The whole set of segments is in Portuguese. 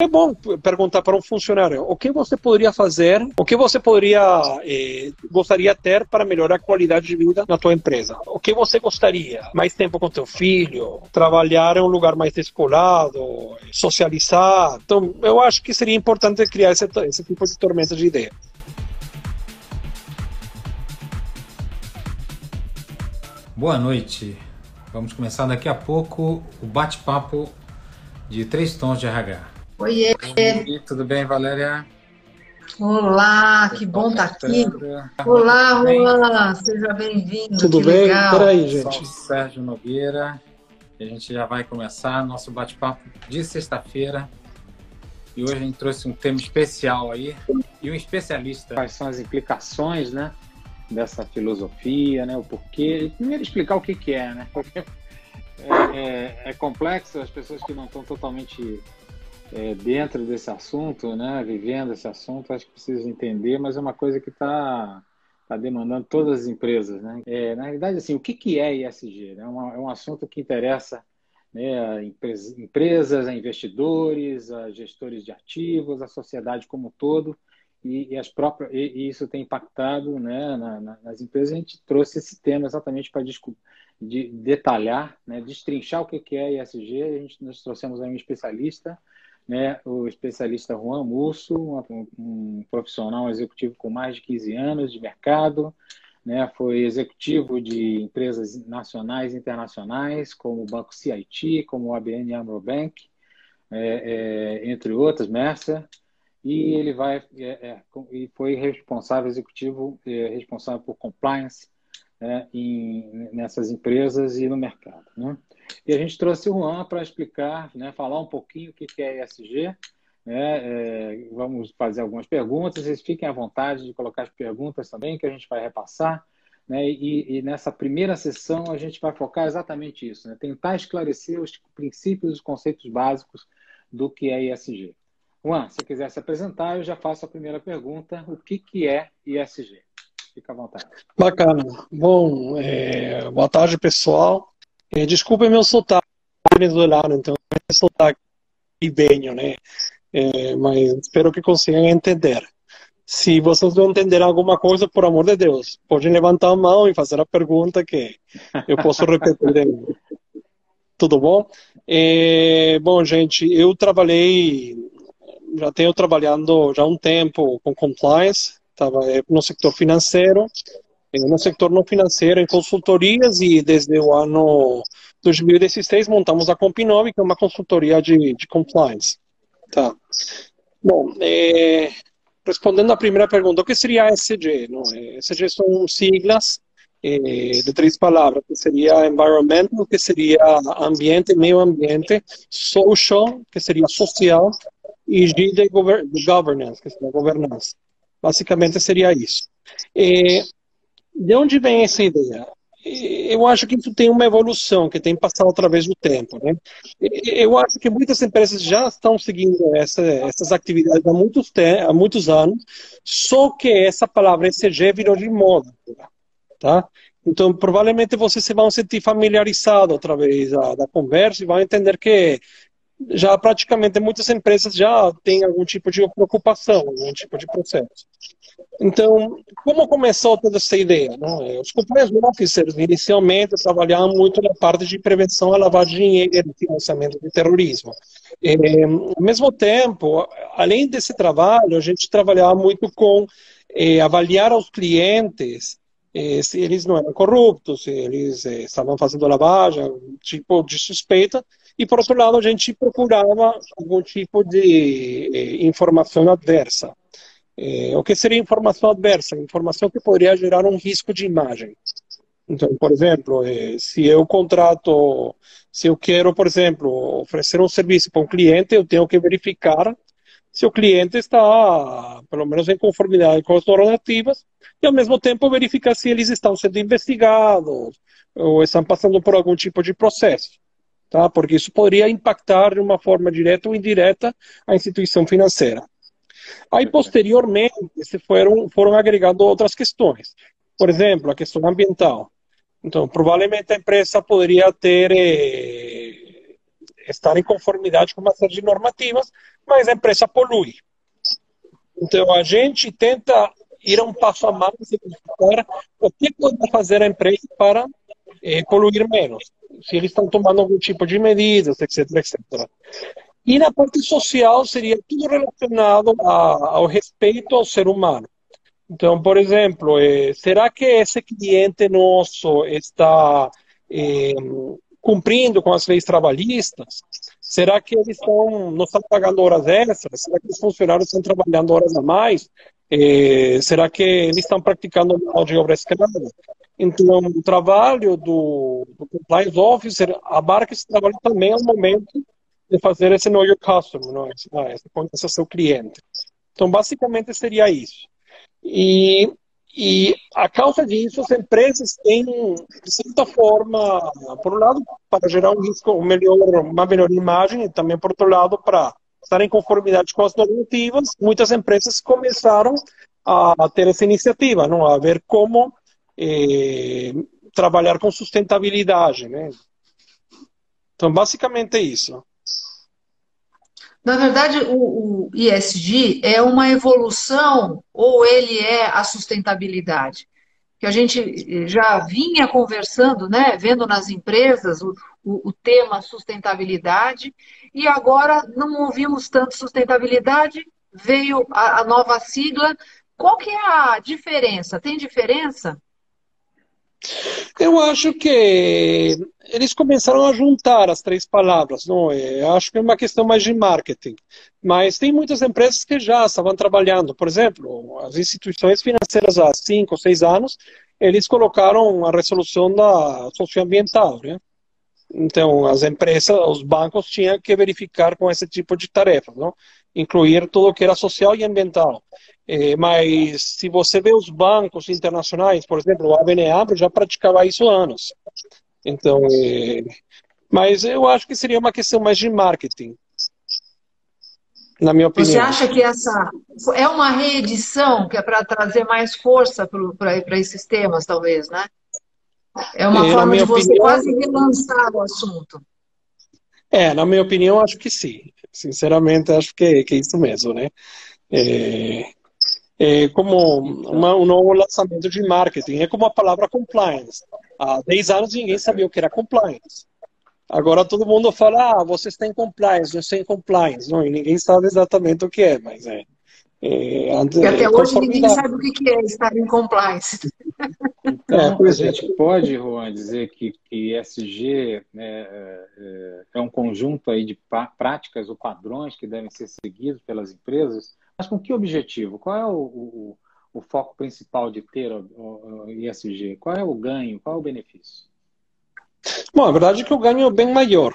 é bom perguntar para um funcionário o que você poderia fazer, o que você poderia eh, gostaria ter para melhorar a qualidade de vida na tua empresa. O que você gostaria? Mais tempo com teu filho, trabalhar em um lugar mais descolado, socializar. Então, eu acho que seria importante criar esse, esse tipo de tormenta de ideia. Boa noite. Vamos começar daqui a pouco o bate-papo de três tons de RH. Oiê. Oi, tudo bem, Valéria? Olá, que bom estar tá aqui. Olá, Juan, seja bem-vindo. Tudo que bem? Legal. Peraí, gente. Sérgio Nogueira. A gente já vai começar nosso bate-papo de sexta-feira. E hoje a gente trouxe um tema especial aí e um especialista. Quais são as implicações, né, dessa filosofia, né, o porquê. Primeiro explicar o que, que é, né? Porque é, é, é complexo, as pessoas que não estão totalmente é, dentro desse assunto, né, vivendo esse assunto, acho que precisam entender, mas é uma coisa que está tá demandando todas as empresas. Né? É, na realidade, assim, o que, que é ISG? É, uma, é um assunto que interessa né, a empresas, a investidores, a gestores de ativos, a sociedade como um todo, e, e as próprias, e, e, isso tem impactado né, na, na, nas empresas. A gente trouxe esse tema exatamente para de, detalhar, né, destrinchar o que, que é ISG. A gente, nós trouxemos aí um especialista, né, o especialista Juan Musso, um, profissional executivo com mais de 15 anos de mercado, né, foi executivo de empresas nacionais e internacionais, como o Banco CIT, como o ABN AMRO Bank, é, é, entre outras, Mercer, e ele vai é, é e foi responsável executivo é, responsável por compliance né, em, nessas empresas e no mercado. Né? E a gente trouxe o Juan para explicar, né, falar um pouquinho o que é ESG. Né, é, vamos fazer algumas perguntas, vocês fiquem à vontade de colocar as perguntas também, que a gente vai repassar. Né, e, e, nessa primeira sessão a gente vai focar exatamente isso, né, tentar esclarecer os princípios, os conceitos básicos do que é ESG. Juan, se quiser se apresentar, eu já faço a primeira pergunta: o que, que é ESG? Fica à vontade. Bacana. Bom, é, boa tarde, pessoal. É, desculpe meu sotaque venezuelano, então é sotaque ribenho, né? É, mas espero que consigam entender. Se vocês não entenderem alguma coisa, por amor de Deus, podem levantar a mão e fazer a pergunta que eu posso repetir. Tudo bom? É, bom, gente, eu trabalhei, já tenho trabalhando já um tempo com compliance, estava no sector financeiro, no sector não financeiro, em consultorias, e desde o ano 2016 montamos a Compinove, que é uma consultoria de, de compliance. Tá. Bom, é, respondendo à primeira pergunta, o que seria ESG? Não? ESG são siglas é, de três palavras, que seria environmental, que seria ambiente, meio ambiente, social, que seria social, e G de governance, que seria governança. Basicamente seria isso. E, de onde vem essa ideia? Eu acho que isso tem uma evolução que tem passado através do tempo. Né? Eu acho que muitas empresas já estão seguindo essa, essas atividades há muitos, há muitos anos, só que essa palavra ECG virou de moda. Tá? Então, provavelmente vocês se vão sentir familiarizados através da, da conversa e vão entender que já praticamente muitas empresas já têm algum tipo de preocupação, algum tipo de processo. Então, como começou toda essa ideia? Né? Os companheiros officers inicialmente trabalhavam muito na parte de prevenção à lavagem de dinheiro e financiamento de terrorismo. E, ao mesmo tempo, além desse trabalho, a gente trabalhava muito com eh, avaliar aos clientes eh, se eles não eram corruptos, se eles eh, estavam fazendo lavagem, tipo de suspeita, e, por outro lado, a gente procurava algum tipo de eh, informação adversa. Eh, o que seria informação adversa? Informação que poderia gerar um risco de imagem. Então, por exemplo, eh, se eu contrato, se eu quero, por exemplo, oferecer um serviço para um cliente, eu tenho que verificar se o cliente está, pelo menos, em conformidade com as normativas, e ao mesmo tempo verificar se eles estão sendo investigados ou estão passando por algum tipo de processo tá? porque isso poderia impactar de uma forma direta ou indireta a instituição financeira. Aí, posteriormente, se foram, foram agregando outras questões. Por exemplo, a questão ambiental. Então, provavelmente a empresa poderia ter eh, estar em conformidade com uma série de normativas, mas a empresa polui. Então, a gente tenta ir um passo a mais e verificar o que pode fazer a empresa para eh, poluir menos. Se eles estão tomando algum tipo de medidas, etc, etc. E na parte social seria tudo relacionado a, ao respeito ao ser humano. Então, por exemplo, eh, será que esse cliente nosso está eh, cumprindo com as leis trabalhistas? Será que eles estão, não estão pagando horas extras? Será que os funcionários estão trabalhando horas a mais? Eh, será que eles estão praticando mal de obra escrava? Então, o trabalho do, do Compliance Officer abarca esse trabalho também ao momento de fazer esse Know Your Customer, não é? esse conhecer seu cliente. Então, basicamente seria isso. E, e a causa disso, as empresas têm, de certa forma, por um lado, para gerar um risco, um melhor, uma melhor imagem, e também, por outro lado, para estar em conformidade com as normativas, muitas empresas começaram a ter essa iniciativa, não? a ver como eh, trabalhar com sustentabilidade. Né? Então, basicamente é isso. Na verdade, o, o ISD é uma evolução ou ele é a sustentabilidade? Que a gente já vinha conversando, né, vendo nas empresas o, o, o tema sustentabilidade, e agora não ouvimos tanto sustentabilidade, veio a, a nova sigla. Qual que é a diferença? Tem diferença? Eu acho que eles começaram a juntar as três palavras, não? Eu acho que é uma questão mais de marketing. Mas tem muitas empresas que já estavam trabalhando. Por exemplo, as instituições financeiras há cinco, seis anos, eles colocaram a resolução da socioambiental, né? Então, as empresas, os bancos tinham que verificar com esse tipo de tarefas, não? incluir tudo o que era social e ambiental. É, mas se você vê os bancos internacionais, por exemplo, o ABN já praticava isso há anos. Então, é, mas eu acho que seria uma questão mais de marketing, na minha opinião. Você acha que essa é uma reedição que é para trazer mais força para esses temas, talvez, né? É uma é, forma de você opinião, quase relançar o assunto. É, na minha opinião, acho que sim. Sinceramente, acho que, que é isso mesmo, né? É, é como uma, um novo lançamento de marketing. É como a palavra compliance. Há 10 anos ninguém sabia o que era compliance. Agora todo mundo fala, ah, você está em compliance, eu em compliance. Não, e ninguém sabe exatamente o que é, mas é. É e até hoje ninguém sabe o que é estar em compliance. Então, é, a gente pode, Juan, dizer que, que ESG né, é, é, um conjunto aí de práticas ou padrões que devem ser seguidos pelas empresas, mas com que objetivo? Qual é o, o, o foco principal de ter o, o ESG? Qual é o ganho? Qual é o benefício? Bom, a verdade é que o ganho é o bem maior,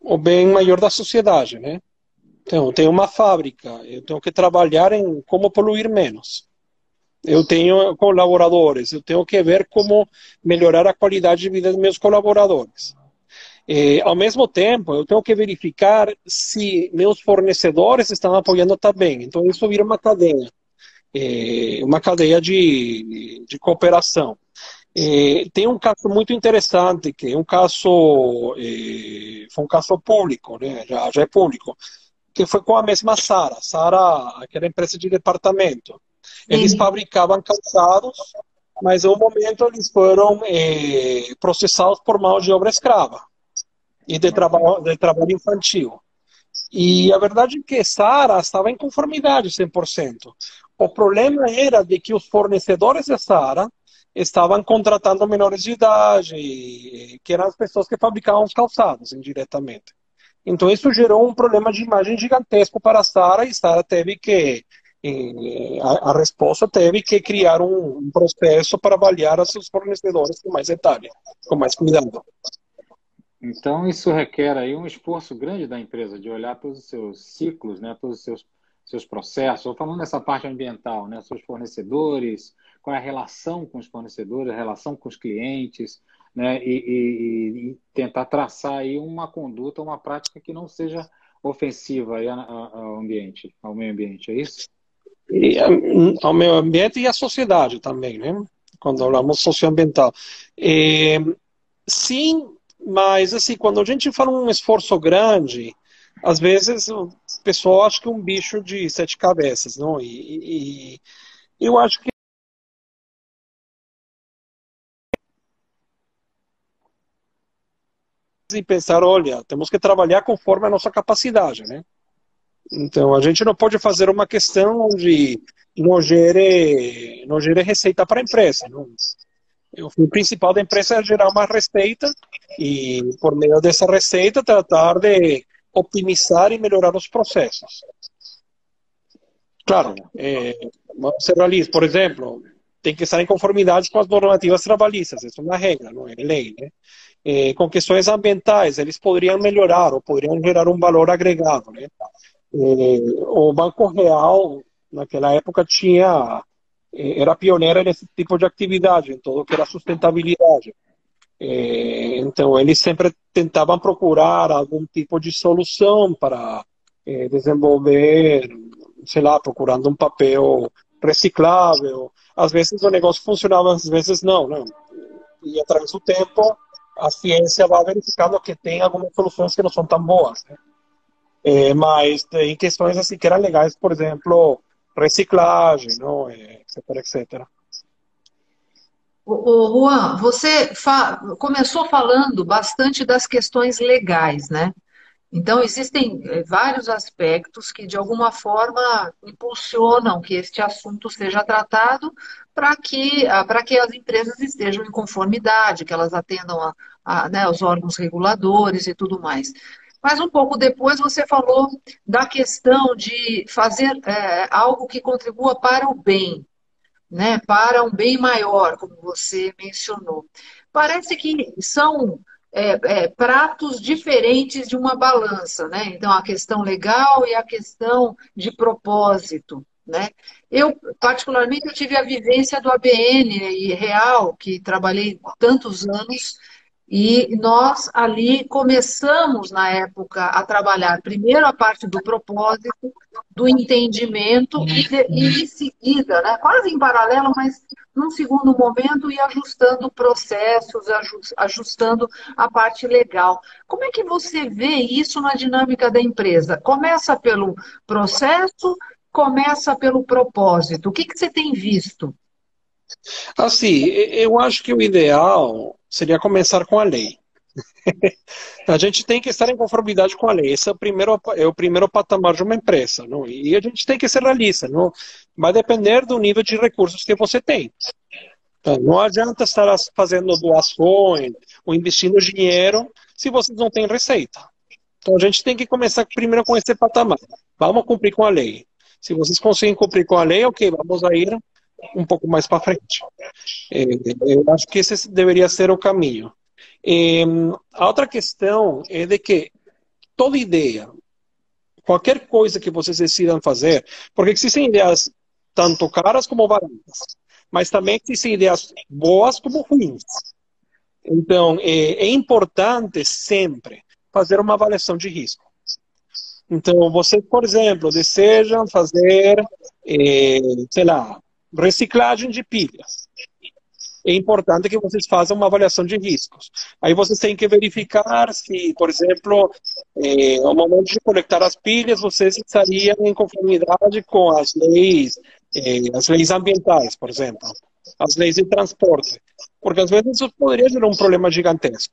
o bem maior da sociedade, né? Então, tenho uma fábrica, eu tenho que trabalhar em como poluir menos eu tenho colaboradores, eu tenho que ver como melhorar a qualidade de vida dos meus colaboradores. Eh, ao mesmo tempo, eu tenho que verificar se meus fornecedores estão apoiando também. Então, isso vira uma cadeia, eh, uma cadeia de, de cooperação. Eh, tem um caso muito interessante, que é um caso, foi um caso público, né? já, já é público, que foi com a mesma Sara, Sara, aquela empresa de departamento. Eles fabricavam calçados, mas no momento eles foram eh, processados por mão de obra escrava e de trabalho, de trabalho infantil. E a verdade é que Sara estava em conformidade 100%. O problema era de que os fornecedores de Sara estavam contratando menores de idade, que eram as pessoas que fabricavam os calçados indiretamente. Então isso gerou um problema de imagem gigantesco para a Sara e Sara teve que a, a, resposta teve que criar um, um, processo para avaliar seus fornecedores com mais detalhe, com mais cuidado. Então, isso requer aí um esforço grande da empresa de olhar todos os seus ciclos, né, todos os seus, seus processos. Estou falando dessa parte ambiental, né, seus fornecedores, qual é a relação com os fornecedores, a relação com os clientes, né, e, e, e tentar traçar aí uma conduta, uma prática que não seja ofensiva aí ao ambiente, ao meio ambiente, é isso? e, ao meio ambiente e à sociedade também, né? Quando falamos socioambiental. sim, mas assim, quando a gente fala um esforço grande, às vezes o pessoal acha que é um bicho de sete cabeças, não? E, e eu acho que e pensar, olha, temos que trabalhar conforme a nossa capacidade, né? Então, a gente não pode fazer uma questão onde não gere, não gere receita para a empresa. Não. O principal da empresa é gerar uma receita e, por meio dessa receita, tratar de optimizar e melhorar os processos. Claro, é, vamos ser realistas. Por exemplo, tem que estar em conformidade com as normativas trabalhistas. Isso é uma regra, não é lei. Né? É, com questões ambientais, eles poderiam melhorar ou poderiam gerar um valor agregado. Né? O Banco Real, naquela época, tinha é, era pioneiro nesse tipo de atividade, em tudo que era sustentabilidade. Então, eles sempre tentavam procurar algum tipo de solução para desenvolver, sei lá, procurando um papel reciclável. Às vezes o negócio funcionava, às vezes não, não. E através do tempo, a ciência vai verificando que tem algumas soluções que não são tão boas. Né? É, mas tem questões assim que eram legais, por exemplo, reciclagem, não? É, etc, etc. O, Juan, você fa começou falando bastante das questões legais, né? Então, existem eh, vários aspectos que, de alguma forma, impulsionam que este assunto seja tratado para que, ah, que as empresas estejam em conformidade, que elas atendam a, a né, os órgãos reguladores e tudo mais. Mas um pouco depois você falou da questão de fazer é, algo que contribua para o bem, né, para um bem maior, como você mencionou. Parece que são é, é, pratos diferentes de uma balança, né? Então, a questão legal e a questão de propósito, né? Eu, particularmente, eu tive a vivência do ABN e Real, que trabalhei tantos anos, e nós ali começamos, na época, a trabalhar primeiro a parte do propósito, do entendimento, e, de, e em seguida, né, quase em paralelo, mas num segundo momento, ir ajustando processos, ajustando a parte legal. Como é que você vê isso na dinâmica da empresa? Começa pelo processo, começa pelo propósito. O que, que você tem visto? Assim, eu acho que o ideal seria começar com a lei. a gente tem que estar em conformidade com a lei. Esse é o primeiro, é o primeiro patamar de uma empresa. Não? E a gente tem que ser realista. Não? Vai depender do nível de recursos que você tem. Então, não adianta estar fazendo doações ou investindo dinheiro se vocês não têm receita. Então a gente tem que começar primeiro com esse patamar. Vamos cumprir com a lei. Se vocês conseguem cumprir com a lei, ok, vamos a ir um pouco mais para frente. É, eu acho que esse deveria ser o caminho. É, a outra questão é de que toda ideia, qualquer coisa que vocês decidam fazer, porque existem ideias tanto caras como baratas, mas também existem ideias boas como ruins. Então, é, é importante sempre fazer uma avaliação de risco. Então, vocês, por exemplo, desejam fazer, é, sei lá, reciclagem de pilhas. É importante que vocês façam uma avaliação de riscos. Aí vocês têm que verificar se, por exemplo, eh, ao momento de coletar as pilhas, vocês estariam em conformidade com as leis, eh, as leis ambientais, por exemplo, as leis de transporte, porque às vezes isso poderia ser um problema gigantesco.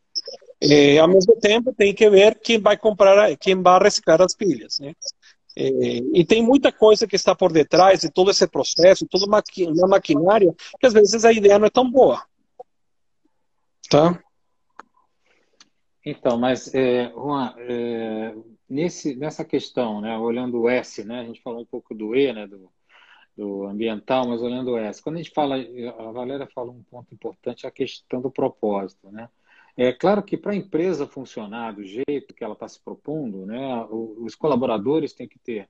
Eh, ao mesmo tempo, tem que ver quem vai comprar, quem vai reciclar as pilhas, né? É, e tem muita coisa que está por detrás de todo esse processo, toda uma maquinária, que às vezes a ideia não é tão boa. Tá? Então, mas, é, Juan, é, nesse, nessa questão, né, olhando o S, né, a gente falou um pouco do E, né, do, do ambiental, mas olhando o S. Quando a gente fala, a Valéria falou um ponto importante, a questão do propósito, né? É claro que para a empresa funcionar do jeito que ela está se propondo, né, os colaboradores têm que ter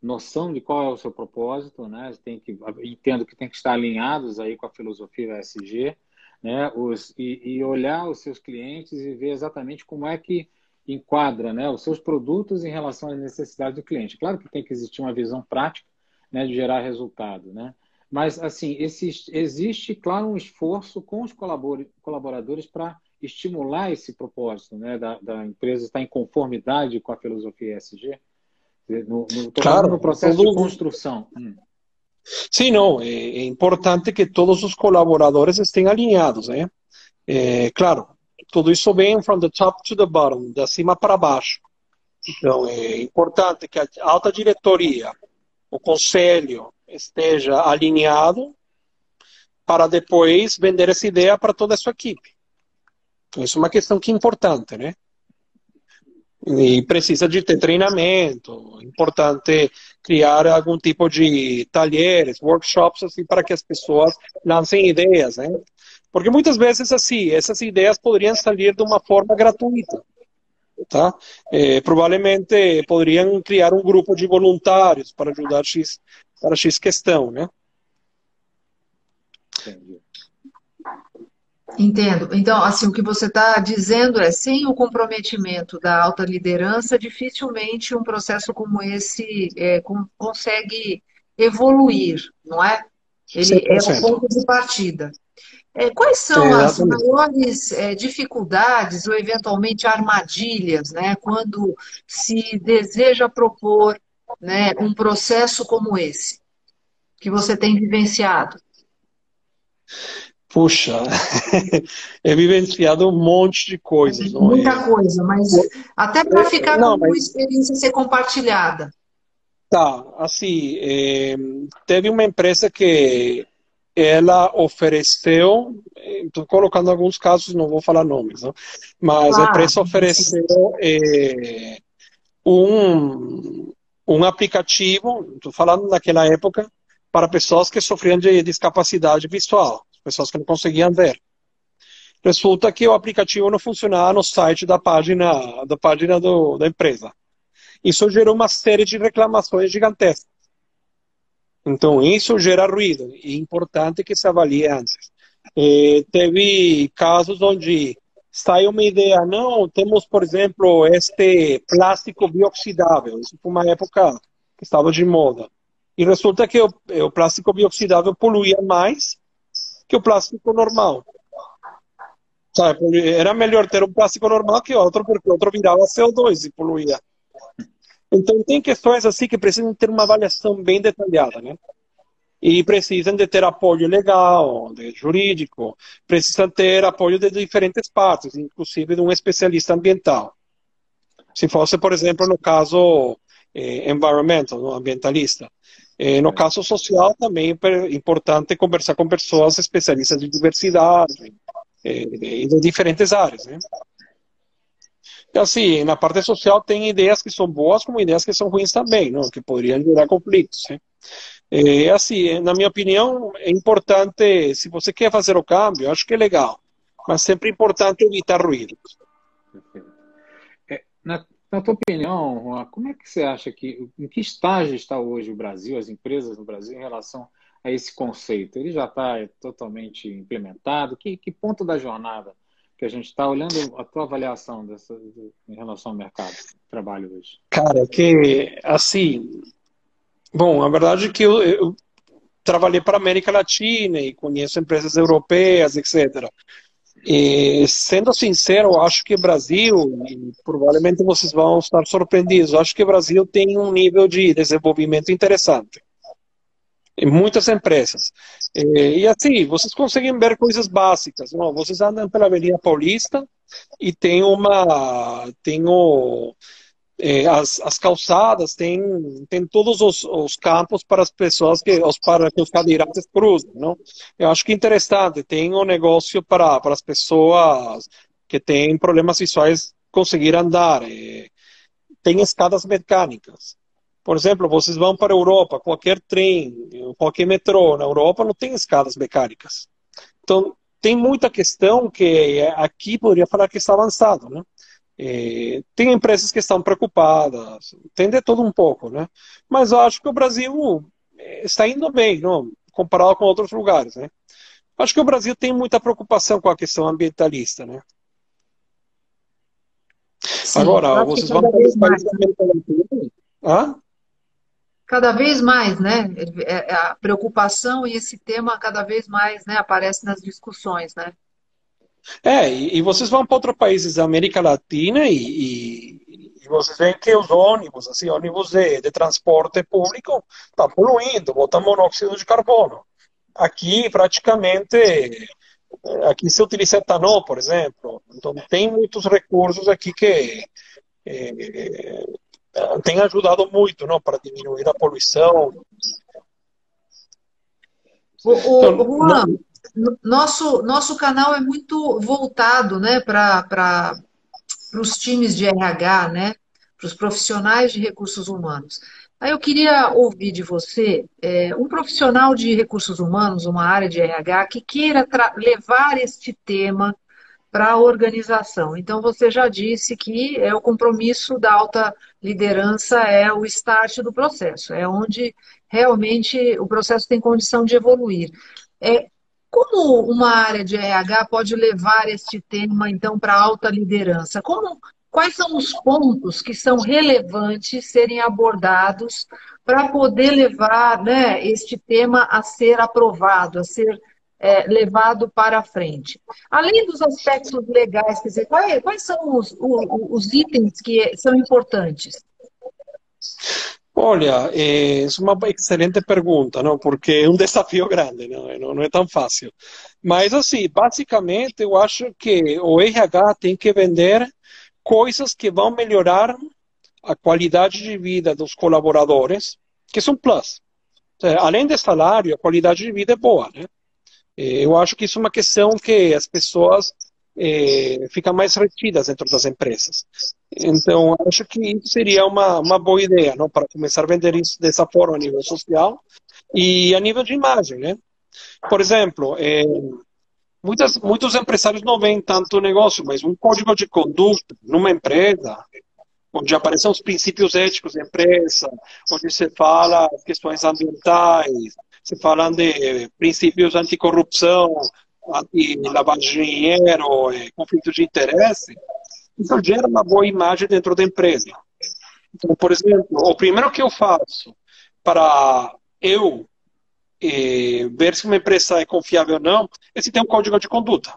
noção de qual é o seu propósito, né, tem que, entendo que tem que estar alinhados aí com a filosofia ESG, né, os, e, e olhar os seus clientes e ver exatamente como é que enquadra né, os seus produtos em relação às necessidades do cliente. Claro que tem que existir uma visão prática né, de gerar resultado, né? Mas, assim, existe, existe, claro, um esforço com os colaboradores para estimular esse propósito, né, da, da empresa estar em conformidade com a filosofia ESG? No, no, claro, no processo de construção. Hum. Sim, não, é, é, importante que todos os colaboradores estejam alinhados, né? É, claro, tudo isso vem from the top to the bottom, de cima para baixo. Então, é importante que a alta diretoria, o conselho, esteja alinhado para depois vender essa ideia para toda a sua equipe. Isso é uma questão que é importante, né? E precisa de ter treinamento, importante criar algum tipo de talheres, workshops, assim, para que as pessoas lancem ideias, né? Porque muitas vezes, assim, essas ideias poderiam sair de uma forma gratuita, tá? É, provavelmente poderiam criar um grupo de voluntários para ajudar X, para X questão, né? Entendi. Entendo. Então, assim, o que você está dizendo é, sem o comprometimento da alta liderança, dificilmente um processo como esse é, com, consegue evoluir, não é? Ele 100%. é o ponto de partida. É, quais são é, as maiores é, dificuldades ou eventualmente armadilhas, né, quando se deseja propor né, um processo como esse que você tem vivenciado? Puxa, é vivenciado um monte de coisas. Não Muita é? coisa, mas até para ficar não, com mas... experiência ser compartilhada. Tá, assim, é, teve uma empresa que ela ofereceu, estou colocando alguns casos, não vou falar nomes, não? mas ah, a empresa ofereceu é, um, um aplicativo, estou falando naquela época, para pessoas que sofriam de discapacidade visual pessoas que não conseguiam ver. Resulta que o aplicativo não funcionava no site da página, da página do, da empresa. Isso gerou uma série de reclamações gigantescas. Então, isso gera ruído. É importante que se avalie antes. E teve casos onde sai uma ideia, não, temos, por exemplo, este plástico bioxidável. Isso foi uma época que estava de moda. E resulta que o, o plástico bioxidável poluía mais que o plástico normal. Sabe? Era melhor ter um plástico normal que outro, porque o outro virava CO2 e poluía. Então, tem questões assim que precisam ter uma avaliação bem detalhada, né? E precisam de ter apoio legal, de jurídico, precisam ter apoio de diferentes partes, inclusive de um especialista ambiental. Se fosse, por exemplo, no caso eh, environmental, ambientalista. Eh, no caso social, também é importante conversar com pessoas especialistas de diversidade e de diferentes áreas. Né? E assim, na parte social tem ideias que são boas como ideias que são ruins também, não? que poderiam gerar conflitos. Né? É assim, na minha opinião, é importante, se você quer fazer o câmbio, acho que é legal, mas sempre é importante evitar ruídos. É, na, na tua opinião, como é que você acha que, em que estágio está hoje o Brasil, as empresas no Brasil, em relação a esse conceito? Ele já está totalmente implementado? Que, que ponto da jornada que a gente está olhando a tua avaliação dessa, em relação ao mercado de trabalho hoje? Cara, que assim, bom, a verdade é que eu, eu trabalhei para a América Latina e conheço empresas europeias, etc. E, sendo sincero, acho que o Brasil, e provavelmente vocês vão estar surpreendidos, acho que o Brasil tem um nível de desenvolvimento interessante. Em muitas empresas. E, e assim, vocês conseguem ver coisas básicas. Não? Vocês andam pela Avenida Paulista e tem uma. Tem o é, as, as calçadas têm, têm todos os, os campos para as pessoas que os, para que os cadeirantes cruzem, não? Eu acho que é interessante, tem um negócio para, para as pessoas que têm problemas visuais conseguir andar, é, tem escadas mecânicas. Por exemplo, vocês vão para a Europa, qualquer trem, qualquer metrô na Europa não tem escadas mecânicas. Então, tem muita questão que aqui poderia falar que está avançado, né? É, tem empresas que estão preocupadas, tem de tudo um pouco, né? Mas eu acho que o Brasil é, está indo bem, não? comparado com outros lugares, né? Acho que o Brasil tem muita preocupação com a questão ambientalista, né? Sim, Agora, vocês vão países Hã? Cada vez mais, né? É, a preocupação e esse tema cada vez mais né, aparece nas discussões, né? É, e, e vocês vão para outros países da América Latina e, e, e vocês veem que os ônibus, assim, ônibus de, de transporte público, estão tá poluindo, botam monóxido de carbono. Aqui, praticamente, aqui se utiliza etanol, por exemplo. Então, tem muitos recursos aqui que é, tem ajudado muito não, para diminuir a poluição. O, o, então, Juan, nosso, nosso canal é muito voltado né, para os times de RH, né, para os profissionais de recursos humanos. Aí eu queria ouvir de você é, um profissional de recursos humanos, uma área de RH, que queira levar este tema para a organização. Então, você já disse que é o compromisso da alta liderança é o start do processo, é onde realmente o processo tem condição de evoluir. É, como uma área de RH pode levar este tema, então, para alta liderança? Como, quais são os pontos que são relevantes serem abordados para poder levar né, este tema a ser aprovado, a ser é, levado para frente. Além dos aspectos legais, quer dizer, quais, quais são os, os, os, itens que são importantes? Olha, é uma excelente pergunta, não? porque é um desafio grande, não, não, não é tão fácil. Mas, assim, basicamente, eu acho que o RH tem que vender coisas que vão melhorar a qualidade de vida dos colaboradores, que são plus. Além do salário, a qualidade de vida é boa, né? Eu acho que isso é uma questão que as pessoas é, ficam mais retidas dentro das empresas. Então, acho que seria uma, uma boa ideia, não, para começar a vender isso dessa forma a nível social e a nível de imagem, né? Por exemplo, é, muitas, muitos empresários não veem tanto negócio, mas um código de conduta numa empresa, onde aparecem os princípios éticos da empresa, onde se fala questões ambientais, se falam de princípios anticorrupção, anti-lavagem de dinheiro, eh, conflitos de interesse, isso gera uma boa imagem dentro da empresa. Então, por exemplo, o primeiro que eu faço para eu eh, ver se uma empresa é confiável ou não é se tem um código de conduta.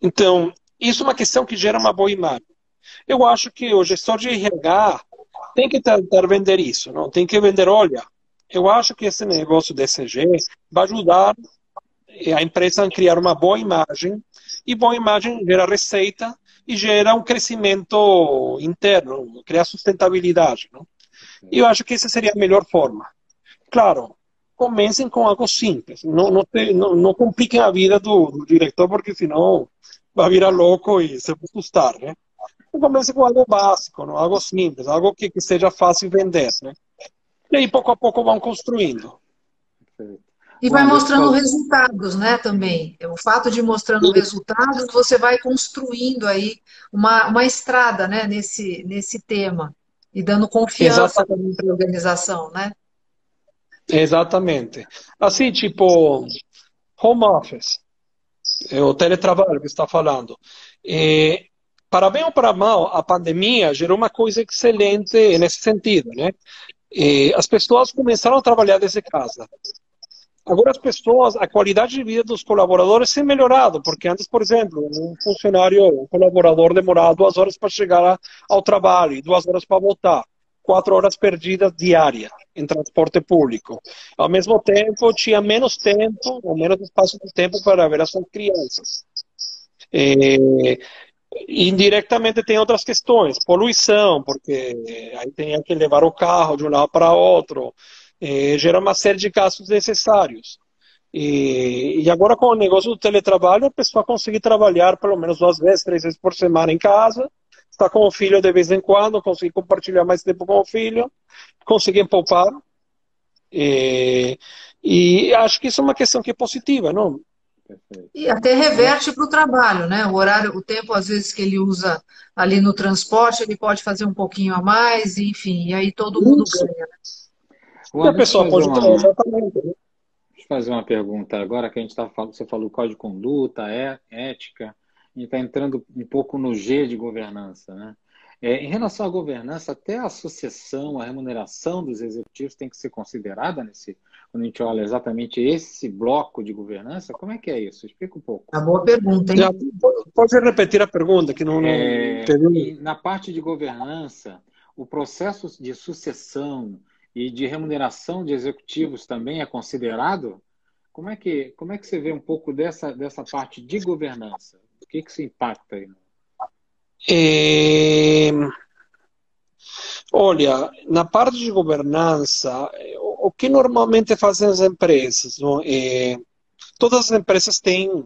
Então, isso é uma questão que gera uma boa imagem. Eu acho que o gestor de RH tem que tentar vender isso, não? Tem que vender, olha, eu acho que esse negócio do ECG vai ajudar a empresa criar uma boa imagem, e boa imagem gera receita e gera um crescimento interno, criar sustentabilidade. Não? E eu acho que essa seria a melhor forma. Claro, comecem com algo simples, não, não, te, não, não compliquem a vida do, do, diretor, porque senão vai virar louco e se assustar, né? Comecem com algo básico, não? algo simples, algo que, que seja fácil vender, né? E aí, pouco a pouco, vão construindo. E vai mostrando resultados, né, também. O fato de mostrando resultados, você vai construindo aí uma, uma estrada, né, nesse, nesse tema. E dando confiança para a organização, né? Exatamente. Assim, tipo, home office, é o teletrabalho que está falando. É, para bem ou para mal, a pandemia gerou uma coisa excelente nesse sentido, né? E as pessoas começaram a trabalhar desde casa. Agora as pessoas, a qualidade de vida dos colaboradores tem melhorado, porque antes, por exemplo, um funcionário, um colaborador demorava duas horas para chegar ao trabalho duas horas para voltar. Quatro horas perdidas diárias em transporte público. Ao mesmo tempo, tinha menos tempo, ou menos espaço de tempo para ver as suas crianças. É, Indiretamente tem outras questões, poluição, porque aí tem que levar o carro de um lado para outro, eh, gera uma série de gastos necessários. E, e, agora com o negócio do teletrabalho, a pessoa consegue trabalhar pelo menos duas vezes, três vezes por semana em casa, está com o filho de vez em quando, consegue compartilhar mais tempo com o filho, conseguem poupar. E, e acho que isso é uma questão que é positiva, não? E até reverte para o trabalho, né? O horário, o tempo, às vezes, que ele usa ali no transporte, ele pode fazer um pouquinho a mais, enfim, e aí todo mundo Isso. ganha. Né? a pessoa pode uma... exatamente. Deixa eu fazer uma pergunta agora que a gente está falando, você falou código de conduta, é, ética, a gente está entrando um pouco no G de governança, né? É, em relação à governança, até a associação, a remuneração dos executivos tem que ser considerada nesse, quando a gente olha exatamente esse bloco de governança. Como é que é isso? Explica um pouco. Uma boa pergunta, hein? Já, pode repetir a pergunta, que não, não é, Na parte de governança, o processo de sucessão e de remuneração de executivos também é considerado? Como é que, como é que você vê um pouco dessa, dessa parte de governança? O que, que se impacta aí? É... Olha, na parte de governança, o, que normalmente fazem as empresas? É... Todas as empresas têm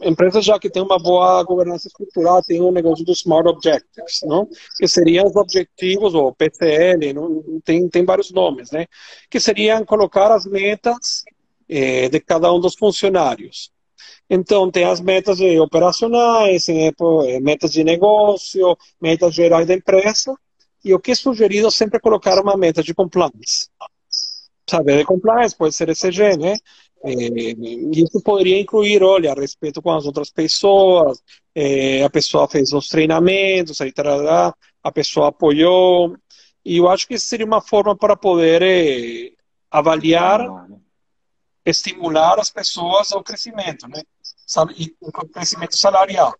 empresas já que têm uma boa governança estrutural têm um negócio dos Smart Objectives, não? que seriam os objetivos, ou PCL, não? Tem, tem vários nomes, né? que seriam colocar as metas eh, de cada um dos funcionários. Então, tem as metas operacionais, eh, metas de negócio, metas gerais da empresa, e o que é sugerido é sempre colocar uma meta de compliance. Sabe, de compliance pode ser ECG, né? É, isso poderia incluir, olha, respeito com as outras pessoas, é, a pessoa fez os treinamentos, aí, tarará, a pessoa apoiou, e eu acho que seria uma forma para poder é, avaliar, estimular as pessoas ao crescimento, né? E crescimento salarial.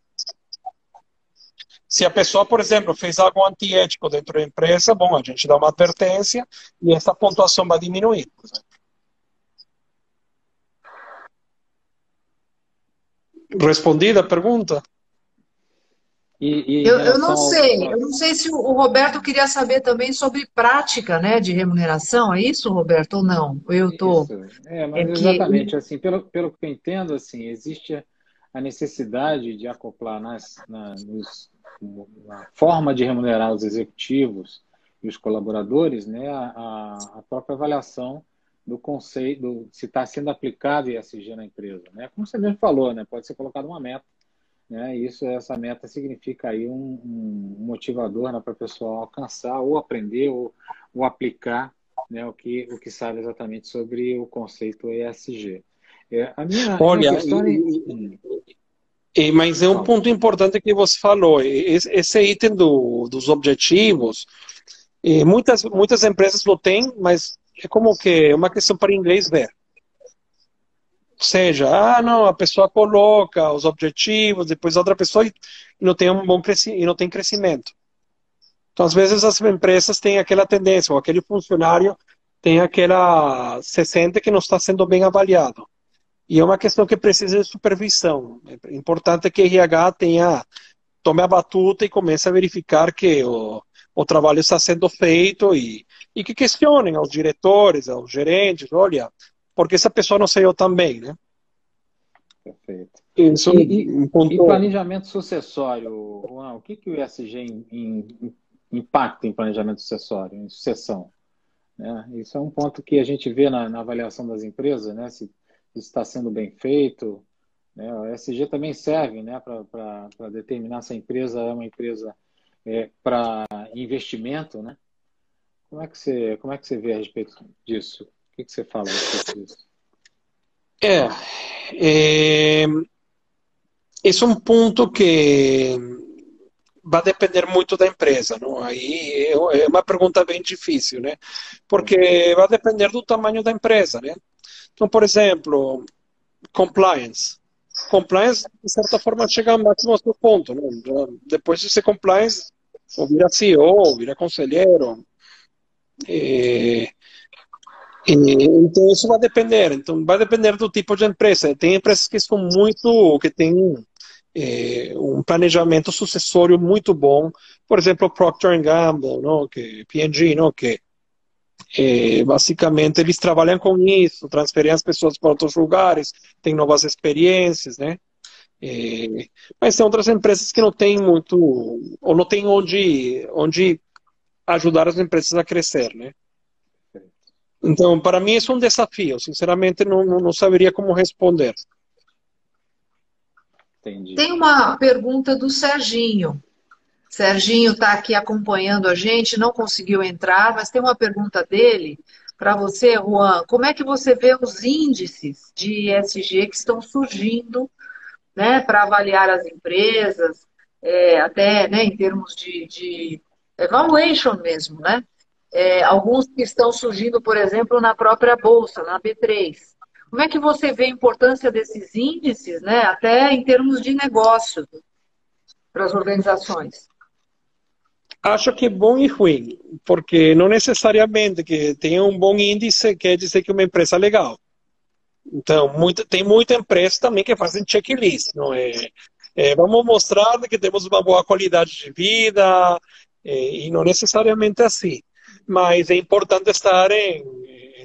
Se a pessoa, por exemplo, fez algo antiético dentro da empresa, bom, a gente dá uma advertência e essa pontuação vai diminuir, por exemplo. Respondida a pergunta? E, e eu, eu, não sei, eu não sei se o Roberto queria saber também sobre prática né, de remuneração, é isso, Roberto, ou não? Eu tô... É, mas é exatamente, que... assim, pelo, pelo que eu entendo, assim, existe a necessidade de acoplar nas, na, nos, na forma de remunerar os executivos e os colaboradores né, a, a própria avaliação do conceito, do, se está sendo aplicado ESG na empresa. Né? Como você mesmo falou, né? pode ser colocada uma meta. Né? Isso, essa meta significa aí um, um motivador né, para a pessoa alcançar ou aprender ou, ou aplicar né, o, que, o que sabe exatamente sobre o conceito ESG. É, a minha, Olha, minha questão e, é... mas é um ponto importante que você falou. Esse item do, dos objetivos, muitas, muitas empresas não têm, mas é como que uma questão para inglês ver. Ou seja, ah, não, a pessoa coloca os objetivos, depois outra pessoa e não tem um bom e não tem crescimento. Então, às vezes as empresas têm aquela tendência, ou aquele funcionário tem aquela se sente que não está sendo bem avaliado. E é uma questão que precisa de supervisão. É importante que a RH tenha tome a batuta e comece a verificar que o, o trabalho está sendo feito e, e que questionem aos diretores, aos gerentes, olha, porque essa pessoa não saiu tão bem, né? Perfeito. Isso, e, um ponto... e planejamento sucessório, Juan, o que, que o ESG in, in, impacta em planejamento sucessório, em sucessão? Né? Isso é um ponto que a gente vê na, na avaliação das empresas, né? se, se está sendo bem feito. Né? O ESG também serve né? para determinar se a empresa é uma empresa é, para investimento, né? Como é que você como é que você vê a respeito disso? O que, que você fala a respeito disso? É, é, esse é um ponto que vai depender muito da empresa, não? Aí é uma pergunta bem difícil, né? Porque vai depender do tamanho da empresa, né? Então, por exemplo, compliance compliance, de certa forma, chega ao máximo seu ponto. Né? Depois de ser compliance, ou vira CEO, ou vira conselheiro. E, e, então, isso vai depender. Então, vai depender do tipo de empresa. Tem empresas que são muito, que têm é, um planejamento sucessório muito bom. Por exemplo, Procter Gamble, não? que P&G, não? que é, basicamente eles trabalham com isso, transferem as pessoas para outros lugares, têm novas experiências, né? É, mas tem outras empresas que não têm muito, ou não têm onde, onde ajudar as empresas a crescer, né? Então, para mim, isso é um desafio. Sinceramente, não, não saberia como responder. Entendi. Tem uma pergunta do Serginho. Serginho está aqui acompanhando a gente, não conseguiu entrar, mas tem uma pergunta dele para você, Juan. Como é que você vê os índices de ESG que estão surgindo né, para avaliar as empresas? é, até né, em termos de, de evaluation mesmo, né? É, alguns que estão surgindo, por exemplo, na própria Bolsa, na B3. Como é que você vê a importância desses índices, né, até em termos de negócio para as organizações? Acho que é bom e ruim, porque não necessariamente que tenha um bom índice quer dizer que uma empresa é legal. Então, muito, tem muita empresa também que fazem checklist, não é? é vamos mostrar que temos uma boa qualidade de vida, é, e não necessariamente assim. Mas é importante estar em,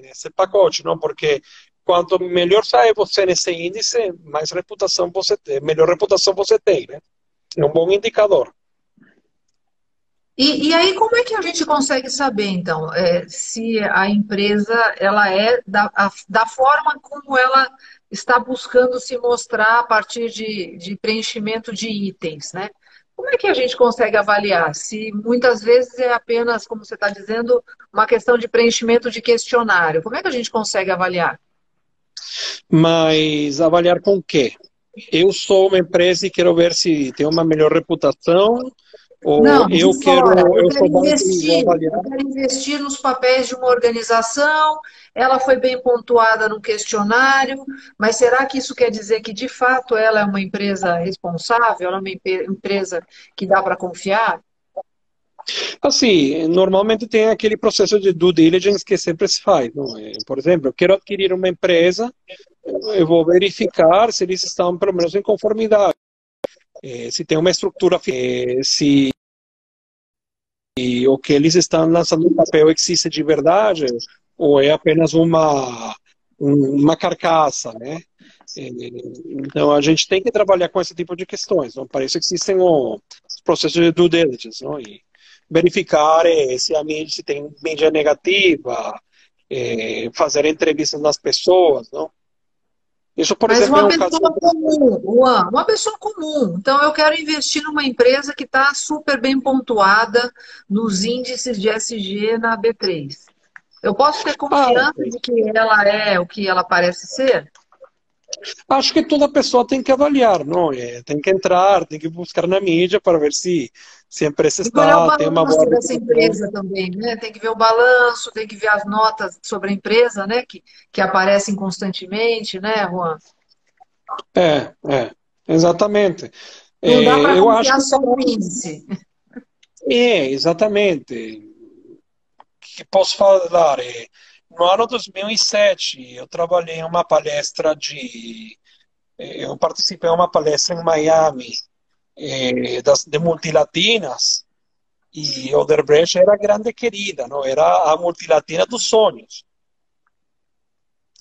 nesse pacote, não? Porque quanto melhor sai você nesse índice, mais reputação você tem, melhor reputação você tem, né? É um bom indicador. E, e, aí, como é que a gente consegue saber, então, é, se a empresa ela é da, a, da forma como ela está buscando se mostrar a partir de, de preenchimento de itens, né? Como é que a gente consegue avaliar? Se muitas vezes é apenas, como você está dizendo, uma questão de preenchimento de questionário. Como é que a gente consegue avaliar? Mas avaliar com o quê? Eu sou uma empresa e quero ver se tem uma melhor reputação, ou não, eu quero, eu, eu quero investir, eu quero investir nos papéis de uma organização, ela foi bem pontuada no questionário, mas será que isso quer dizer que de fato ela é uma empresa responsável, ela é uma empresa que dá para confiar? Assim, normalmente tem aquele processo de due diligence que sempre se faz. É? Por exemplo, eu quero adquirir uma empresa, eu vou verificar se eles estão pelo menos em conformidade é, se tem uma estrutura, se e o que eles estão lançando no papel existe de verdade ou é apenas uma uma carcaça, né? Então a gente tem que trabalhar com esse tipo de questões. Não parece que existem os processos de due diligence, não? E verificar é, se a mídia se tem mídia negativa, é, fazer entrevistas nas pessoas, não? Isso, por Mas exemplo, uma é um pessoa comum, Juan, uma pessoa comum. Então, eu quero investir numa empresa que está super bem pontuada nos índices de SG na B3. Eu posso ter confiança ah, de que ela é o que ela parece ser? Acho que toda pessoa tem que avaliar, não? É, tem que entrar, tem que buscar na mídia para ver se, se a empresa está, tem uma boa dessa empresa também, né? Tem que ver o balanço, tem que ver as notas sobre a empresa, né? Que, que aparecem constantemente, né, Juan? É, é, exatamente. Não dá para é, confiar acho só no índice. É, exatamente. que posso falar? É, no ano 2007, eu trabalhei em uma palestra de. Eh, eu participei de uma palestra em Miami eh, das, de multilatinas e Oderbrecht era grande querida, não era a multilatina dos sonhos.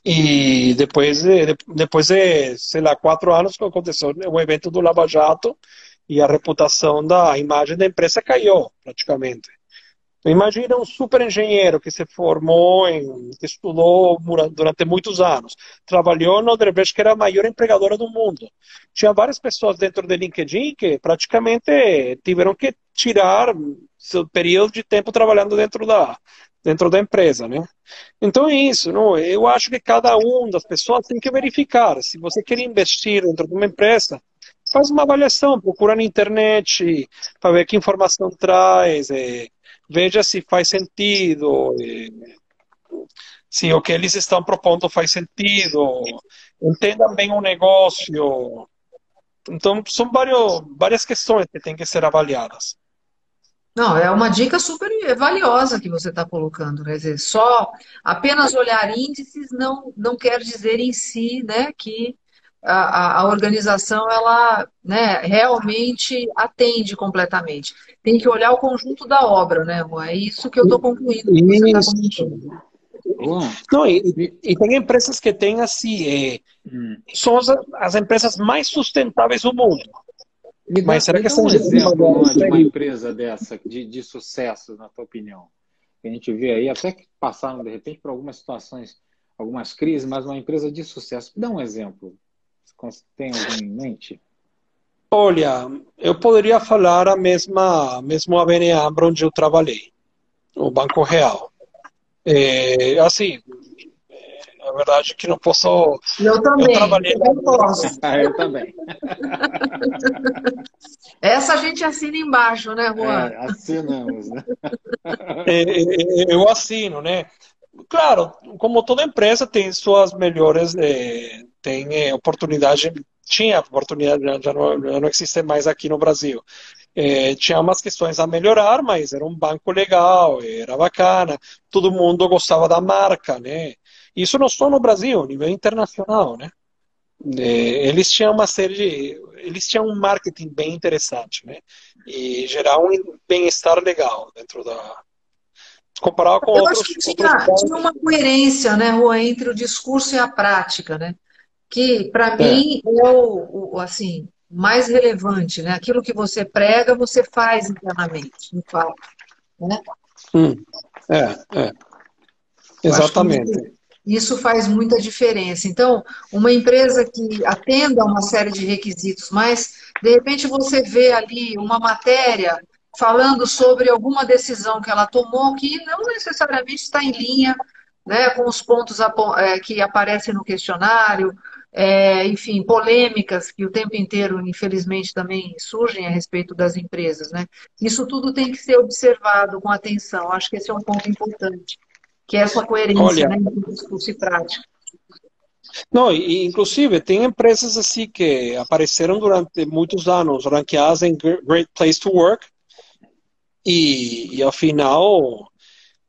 E depois de, depois de, sei lá, quatro anos que aconteceu o evento do Lava Jato e a reputação da imagem da empresa caiu praticamente. Imagina um super engenheiro que se formou, em, que estudou durante muitos anos, trabalhou no Odebrecht, que era a maior empregadora do mundo. Tinha várias pessoas dentro do LinkedIn que praticamente tiveram que tirar seu período de tempo trabalhando dentro da, dentro da empresa, né? Então é isso, não? Eu acho que cada um das pessoas tem que verificar. Se você quer investir dentro de uma empresa, faz uma avaliação, procura na internet para ver que informação traz. É, veja se faz sentido, se o que eles estão propondo faz sentido, entendam bem o negócio. Então, são vários, várias questões que têm que ser avaliadas. Não, é uma dica super valiosa que você está colocando. Quer dizer, só apenas olhar índices não, não quer dizer em si né, que a, a, organização ela né, realmente atende completamente. Tem que olhar o conjunto da obra, né, Juan? É isso que eu estou concluindo. Que tá Não, e, e, tem empresas que têm assim, é, hum. são as, as, empresas mais sustentáveis do mundo. Me Mas será que essa um exemplo de uma empresa dessa de, de sucesso, na tua opinião? A gente vê aí, até que passaram de repente por algumas situações, algumas crises, mas uma empresa de sucesso. Dá um exemplo. Tem algum em mente? Olha, eu poderia falar a mesma, mesmo a BN Ambra onde eu trabalhei, o Banco Real. É, assim, Na verdade, que não posso. Eu também. Eu trabalhei. Eu, posso. ah, eu também. Essa a gente assina embaixo, né, Juan? É, assinamos, né? É, é, é, eu assino, né? Claro, como toda empresa tem suas melhores, eh, tem eh, oportunidade, tinha oportunidade, já não, já não existe mais aqui no Brasil. Eh, tinha umas questões a melhorar, mas era um banco legal, era bacana, todo mundo gostava da marca, né? Isso não só no Brasil, a nível internacional, né? eles tinham uma série de, eles tinham um marketing bem interessante, né? E gerar um bem-estar legal dentro da, comparado com Eu outros, acho que tinha, tinha, uma coerência, né, Rua, entre o discurso e a prática, né? Que, para é. mim, é o, o, assim, mais relevante, né? Aquilo que você prega, você faz internamente, no fato. Né? Hum, é, é. Exatamente. Isso faz muita diferença. Então, uma empresa que atenda a uma série de requisitos, mas de repente você vê ali uma matéria falando sobre alguma decisão que ela tomou que não necessariamente está em linha né, com os pontos é, que aparecem no questionário, é, enfim, polêmicas que o tempo inteiro, infelizmente, também surgem a respeito das empresas. Né? Isso tudo tem que ser observado com atenção. Acho que esse é um ponto importante, que é essa coerência Olha, né, entre discurso e prática. Não, e, inclusive tem empresas assim que apareceram durante muitos anos ranqueadas em Great Place to Work, e, e afinal,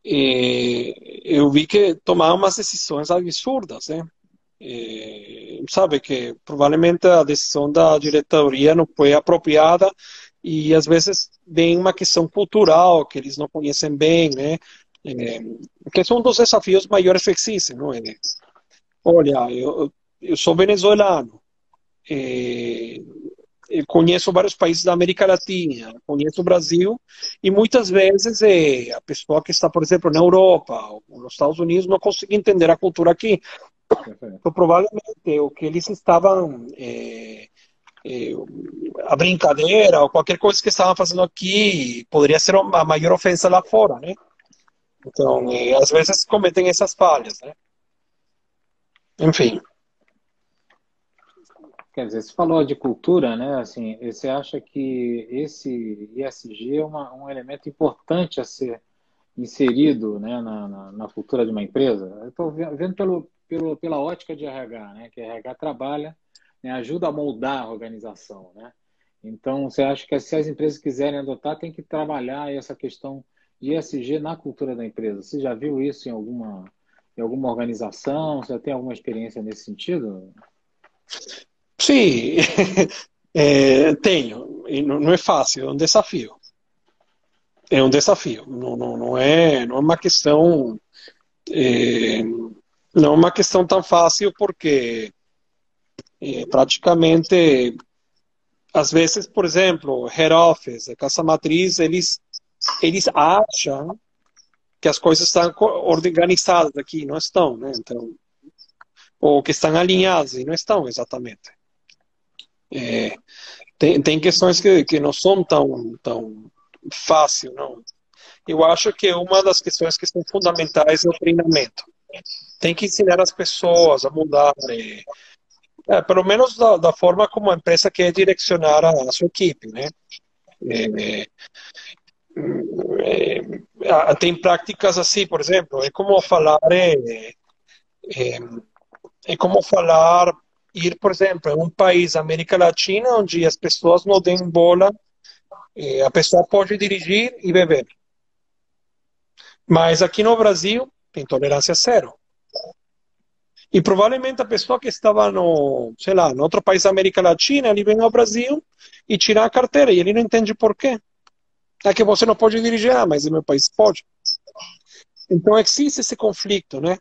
é, eu vi que tomaram umas decisões absurdas, né? É, sabe que provavelmente a decisão da diretoria não foi apropriada e às vezes vem uma questão cultural que eles não conhecem bem, né? É, que são um dos desafios maiores que existem, não é? Olha, eu, eu sou venezuelano, é, conheço vários países da América Latina, conheço o Brasil, e muitas vezes é, a pessoa que está, por exemplo, na Europa ou nos Estados Unidos não consegue entender a cultura aqui. Então, provavelmente o que eles estavam. É, é, a brincadeira ou qualquer coisa que estavam fazendo aqui poderia ser a maior ofensa lá fora, né? Então, é, às vezes cometem essas falhas, né? Enfim. Quer dizer, você falou de cultura, né? Assim, você acha que esse ISG é uma, um elemento importante a ser inserido né, na, na, na cultura de uma empresa? Estou vendo pelo, pelo, pela ótica de RH, né? Que RH trabalha, né, ajuda a moldar a organização, né? Então, você acha que se as empresas quiserem adotar, tem que trabalhar essa questão de ISG na cultura da empresa. Você já viu isso em alguma, em alguma organização? Você já tem alguma experiência nesse sentido? Sim, é, tenho. E não, é fácil, é um desafio. É um desafio. Não, não, não, é, não é uma questão. É, não é uma questão tão fácil porque é, praticamente às vezes, por exemplo, head office, casa matriz, eles eles acham que as coisas estão organizadas aqui, não estão, né? Então, ou que estão alinhadas e não estão exatamente. É, tem, tem questões que, que não são tão, tão fácil, não. Eu acho que uma das questões que são fundamentais é o treinamento. Tem que ensinar as pessoas a mudar, é, é, pelo menos da, da, forma como a empresa quer direcionar a, a sua equipe, né? É, é, é tem práticas assim, por exemplo, é como falar é, é como falar ir, por exemplo, em um país, América Latina, onde as pessoas não dêem bola, eh, a pessoa pode dirigir e beber. Mas aqui no Brasil tem tolerância zero. E provavelmente a pessoa que estava no, sei lá, no outro país da América Latina, ele vem ao Brasil e tira a carteira e ele não entende por quê. É que você não pode dirigir, ah, mas no meu país pode. Então existe esse conflito, né?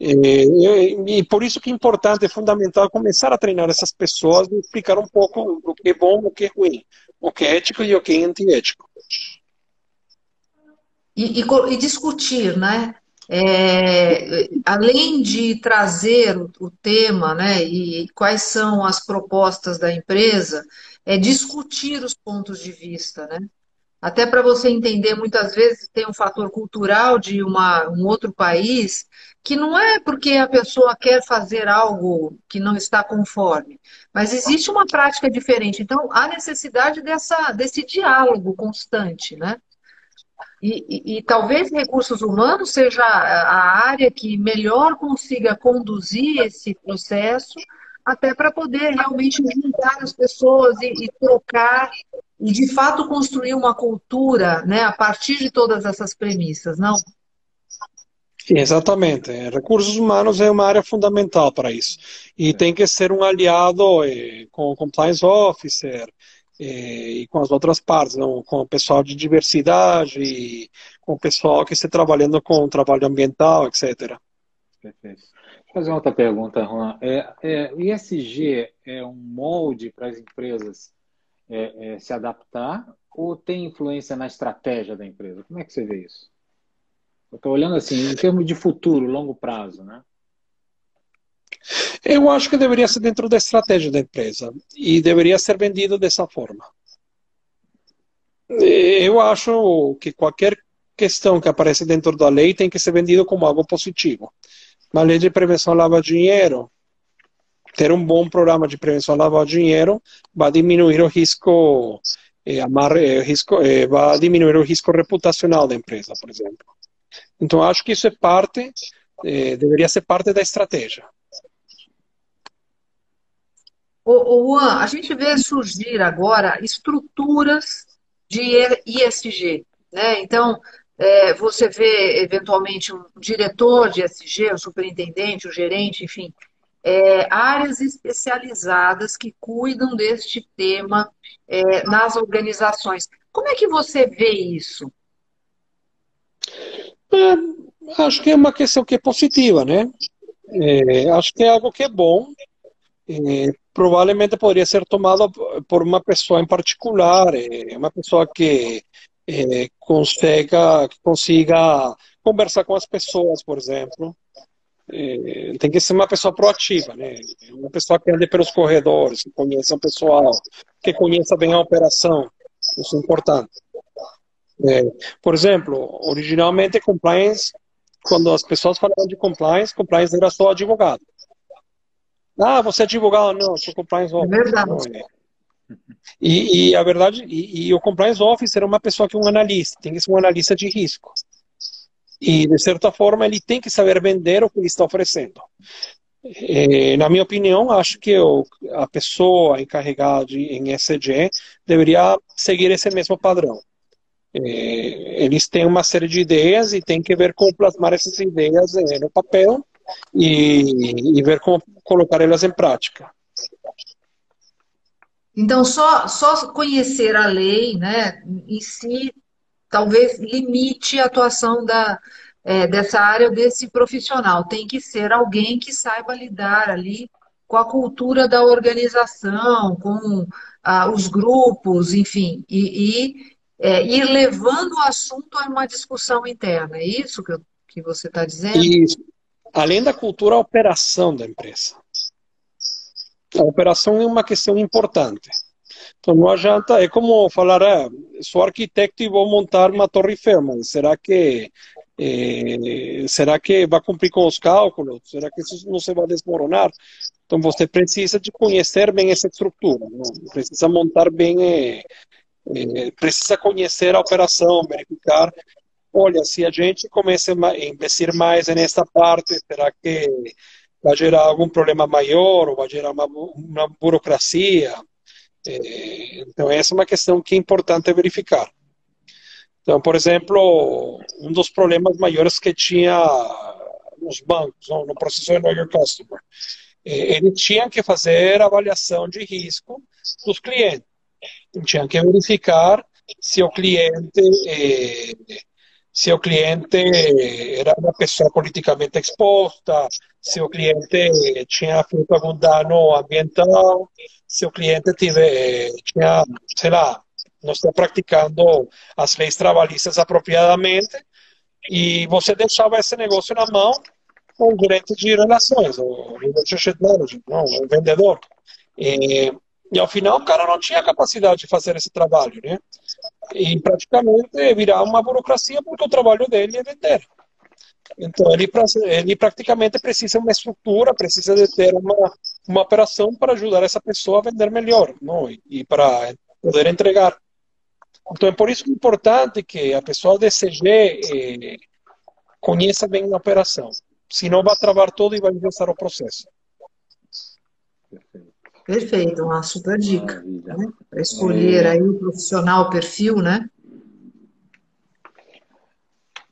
E, e, por isso que é importante, é fundamental começar a treinar essas pessoas e explicar um pouco o que é bom, o que é ruim, o que é ético e o que é antiético. E, e, e discutir, né? É, além de trazer o, o, tema, né, e quais são as propostas da empresa, é discutir os pontos de vista, né? Até para você entender, muitas vezes tem um fator cultural de uma, um outro país, que não é porque a pessoa quer fazer algo que não está conforme, mas existe uma prática diferente. Então, há necessidade dessa, desse diálogo constante, né? E, e, e, talvez recursos humanos seja a área que melhor consiga conduzir esse processo, até para poder realmente juntar as pessoas e, e, trocar e de fato construir uma cultura, né, a partir de todas essas premissas, não? Sim, exatamente. Recursos humanos é uma área fundamental para isso e tem que ser um aliado eh, com o compliance officer e, e com as outras partes, não? com o pessoal de diversidade, com o pessoal que está trabalhando com o trabalho ambiental, etc. Perfeito. Deixa eu fazer outra pergunta, Juan. É, é, o ISG é um molde para as empresas é, é, se adaptar ou tem influência na estratégia da empresa? Como é que você vê isso? Eu estou olhando assim, em termos de futuro, longo prazo, né? Eu acho que deveria ser dentro da estratégia da empresa e deveria ser vendido dessa forma. Eu acho que qualquer questão que aparece dentro da lei tem que ser vendido como algo positivo. Uma lei de prevenção lava dinheiro, ter um bom programa de prevenção lava dinheiro vai diminuir o risco, eh, amarre, risco eh, vai diminuir o risco reputacional da empresa, por exemplo. Então acho que isso é parte, eh, deveria ser parte da estratégia. O, Juan, a gente vê surgir agora estruturas de ISG, né? Então, é, você vê eventualmente um diretor de ISG, o superintendente, o gerente, enfim, é, áreas especializadas que cuidam deste tema é, nas organizações. Como é que você vê isso? É, acho que é uma questão que é positiva, né? É, acho que é algo que é bom. Provavelmente poderia ser tomado por uma pessoa em particular, é, uma pessoa que é, consiga, consiga conversar com as pessoas, por exemplo. É, tem que ser uma pessoa proativa, né? Uma pessoa que ande pelos corredores, que conheça o pessoal, que conheça bem a operação. Isso é importante. É, por exemplo, originalmente compliance, quando as pessoas falavam de compliance, compliance era só advogado. Ah, você é advogado? Não, sou compliance officer. É verdade. E, e, a verdade, e, e, o compliance officer é uma pessoa que é um analista, tem que ser um analista de risco. E, de certa forma, ele tem que saber vender o que ele está oferecendo. É, na minha opinião, acho que o, a pessoa encarregada de, em SG deveria seguir esse mesmo padrão. É, eles têm uma série de ideias e tem que ver como plasmar essas ideias no papel e, e ver como colocar elas em prática. Então, só, só conhecer a lei né, em si talvez limite a atuação da, é, dessa área, desse profissional. Tem que ser alguém que saiba lidar ali com a cultura da organização, com ah, os grupos, enfim, e, e é, ir levando o assunto a uma discussão interna. É isso que, eu, que você está dizendo? Isso além da cultura, a operação da empresa. A operação é uma questão importante. Então não adianta, é como falar, ah, sou arquiteto e vou montar uma torre mas será que eh, será que vai cumprir com os cálculos? Será que isso não se vai desmoronar? Então você precisa de conhecer bem essa estrutura, não? precisa montar bem, eh, eh, precisa conhecer a operação, verificar olha, se a gente começa a investir mais nessa parte, será que vai gerar algum problema maior ou vai gerar uma, uma burocracia? É, então, essa é uma questão que é importante verificar. Então, por exemplo, um dos problemas maiores que tinha os bancos, no processo de Know Your Customer, é, eles tinham que fazer avaliação de risco dos clientes. Tinham que verificar se o cliente é, se o cliente era uma pessoa politicamente exposta, se o cliente tinha feito algum dano ambiental, se o cliente tive, tinha, sei lá, não está praticando as leis trabalhistas apropriadamente, e você deixava esse negócio na mão com o gerente de relações, o não, o vendedor. E, e ao final o cara não tinha capacidade de fazer esse trabalho, né? E praticamente virar uma burocracia porque o trabalho dele é vender. Então, ele, ele praticamente precisa de uma estrutura, precisa de ter uma, uma operação para ajudar essa pessoa a vender melhor não? e, e para poder entregar. Então, é por isso que é importante que a pessoa de CG eh, conheça bem a operação. Senão, vai travar tudo e vai começar o processo. Perfeito, uma super dica. Né? Para escolher é... aí o profissional, o perfil, né?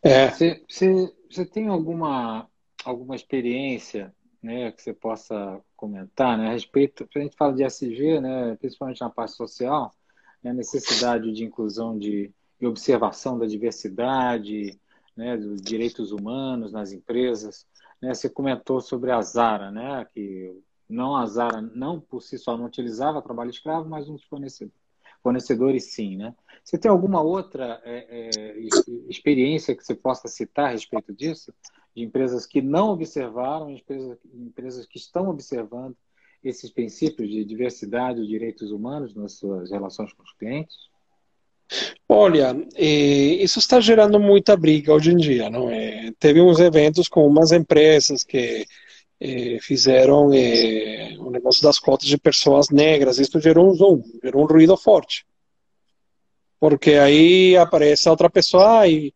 É. Você, você, você tem alguma, alguma experiência né, que você possa comentar né, a respeito, a gente fala de SG, né, principalmente na parte social, né, a necessidade de inclusão de, de observação da diversidade, né, dos direitos humanos nas empresas. Né, você comentou sobre a Zara, né, que não a Zara não por si só não utilizava trabalho escravo, mas uns fornecedores, fornecedores sim, né? Você tem alguma outra é, é, experiência que você possa citar a respeito disso? De empresas que não observaram, empresas, empresas que estão observando esses princípios de diversidade e direitos humanos nas suas relações com os clientes? Olha, isso está gerando muita briga hoje em dia, não é? Teve uns eventos com umas empresas que fizeram eh, o negócio das cotas de pessoas negras. Isso gerou um zoom, gerou um ruído forte. Porque aí aparece outra pessoa e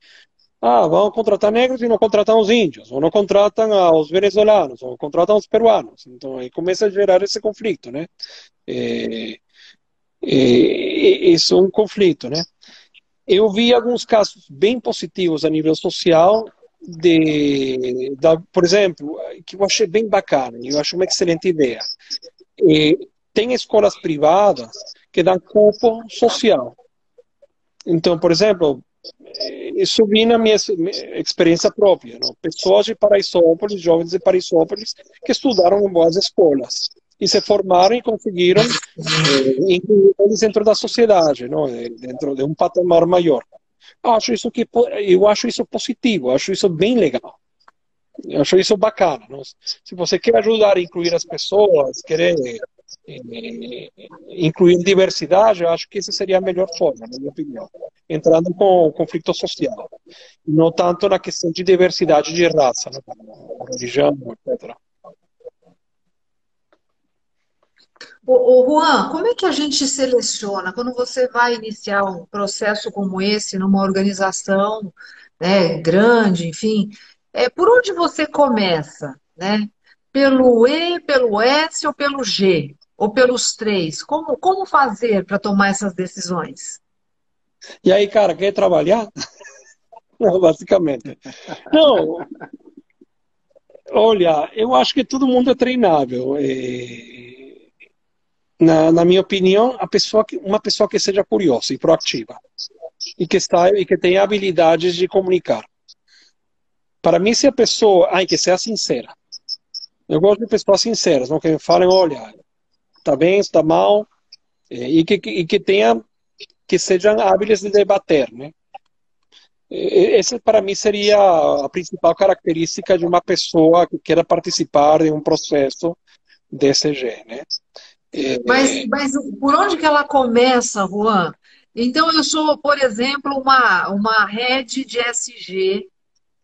ah, vão contratar negros e não contratam os índios, ou não contratam os venezuelanos, ou contratam os peruanos. Então aí começa a gerar esse conflito, né? É, é, isso é um conflito, né? Eu vi alguns casos bem positivos a nível social, de, por exemplo, que eu achei bem bacana, eu acho uma excelente ideia. É, tem escolas privadas que dão cupo social. Então, por exemplo, isso vi na minha experiência própria. Não? Pessoas de Paraisópolis, jovens de Paraisópolis, que estudaram em boas escolas e se formaram e conseguiram eh, incluir eles dentro da sociedade, não? Eh, dentro de um patamar maior. Eu acho isso que eu acho isso positivo, acho isso bem legal. Eu acho isso bacana. Não? Se você quer ajudar a incluir as pessoas, querer eh, incluir diversidade, eu acho que essa seria a melhor forma, na minha opinião. Entrando com o conflito social. Não tanto na questão de diversidade de raça, né? religião, etc. O, Juan, como é que a gente seleciona quando você vai iniciar um processo como esse numa organização né, grande, enfim? É, por onde você começa? Né? Pelo E, pelo S ou pelo G? Ou pelos três? Como, como fazer para tomar essas decisões? E aí, cara, quer trabalhar? Não, basicamente. Não. Olha, eu acho que todo mundo é treinável. E, na, na, minha opinião, pessoa que, uma pessoa que seja curiosa e proativa e que está e que tenha habilidades de comunicar. Para mim, se a pessoa, ai, que seja sincera. Eu gosto de pessoas sinceras, não que me falem, olha, está bem, está mal, e que, e que tenha que sejam hábeis de debater, né? Essa para mim seria a principal característica de uma pessoa que queira participar de um processo DCG, né? Mas, mas por onde que ela começa, Juan? Então eu sou, por exemplo, uma uma rede de SG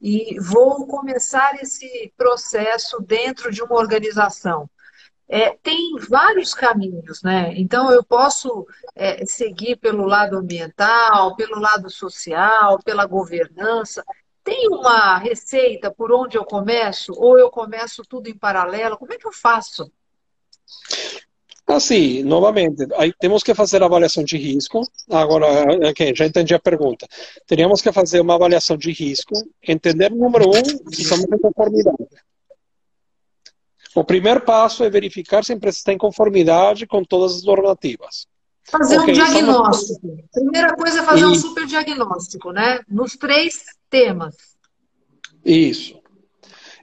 e vou começar esse processo dentro de uma organização é, tem vários caminhos, né? Então eu posso é, seguir pelo lado ambiental, pelo lado social, pela governança. Tem uma receita por onde eu começo? Ou eu começo tudo em paralelo? Como é que eu faço? Assim, novamente, aí temos que fazer a avaliação de risco. Agora, okay, já entendi a pergunta. Teríamos que fazer uma avaliação de risco, entender, número um, se estamos em conformidade. O primeiro passo é verificar se a empresa está em conformidade com todas as normativas. Fazer okay, um diagnóstico. Estamos... Primeira coisa é fazer um super diagnóstico, né? Nos três temas. Isso.